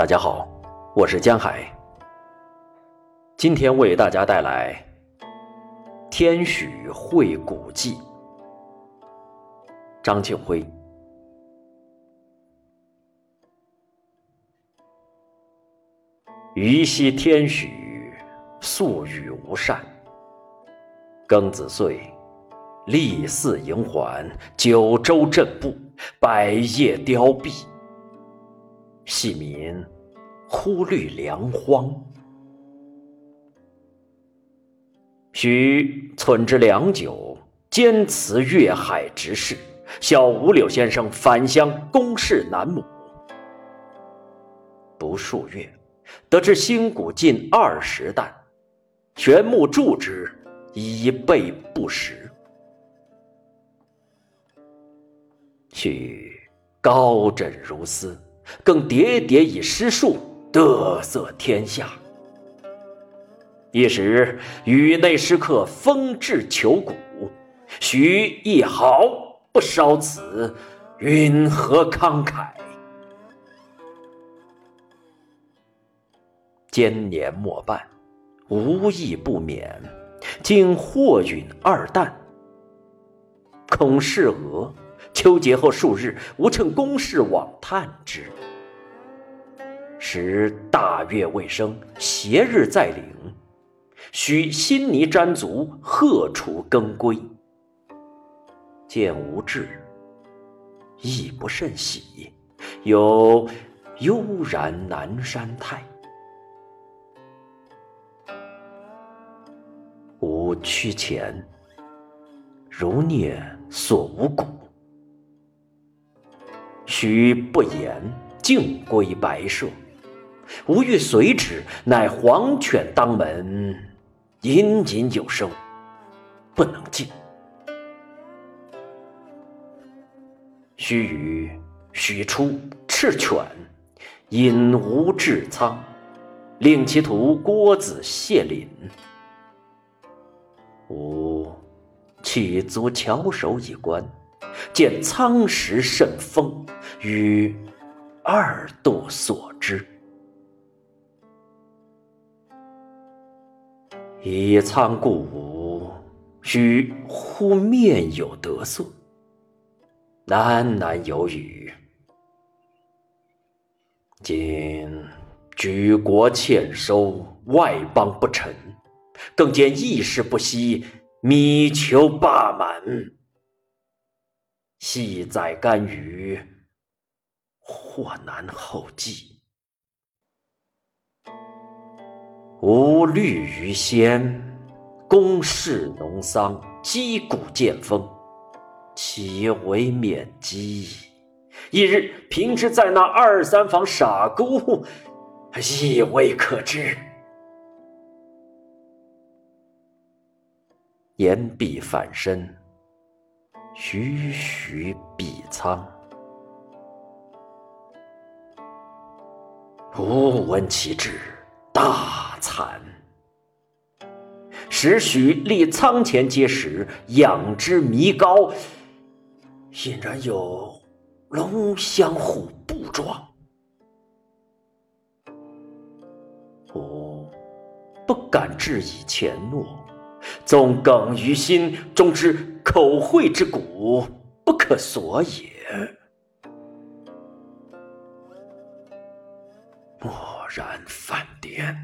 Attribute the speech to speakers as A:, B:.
A: 大家好，我是江海。今天为大家带来《天许会古记》。张庆辉。虞兮天许，素与无善。庚子岁，历四营环，九州震步，百业凋敝。细民忽虑粮荒，许存之良久，坚持粤海之事，小五柳先生返乡公事南亩。不数月，得知新谷近二十担，玄木助之，以备不时。许高枕如斯。更喋喋以诗数得瑟天下，一时宇内诗客风至求古，许一毫不烧此，云何慷慨？兼年末半，无意不免，竟祸允二旦，恐事俄。秋节后数日，吾乘公事往探之。时大月未升，斜日在岭，须新泥沾足，鹤雏更归。见吾至，亦不甚喜，有悠然南山态。吾趋前，如念所无骨。须不言，径归白舍。吾欲随之，乃黄犬当门，隐隐有声，不能进。须臾，许出赤犬，引吾至仓，令其徒郭子谢领。吾起足翘首以观。见仓石甚丰，与二度所知。以仓故吾，须忽面有得色，喃喃有语。今举国欠收，外邦不臣，更见义士不息，米求罢满。系在甘于，或难后继。吾虑于先，公事农桑，击鼓见风，岂为免饥？一日平之在那二三房傻姑，亦未可知。言毕反身。徐徐闭仓，吾闻其志，大惭。时许立仓前阶时，仰之弥高，隐然有龙翔虎步状。吾不敢置以前诺，纵耿于心，终知。口惠之古，不可索也。蓦然翻点。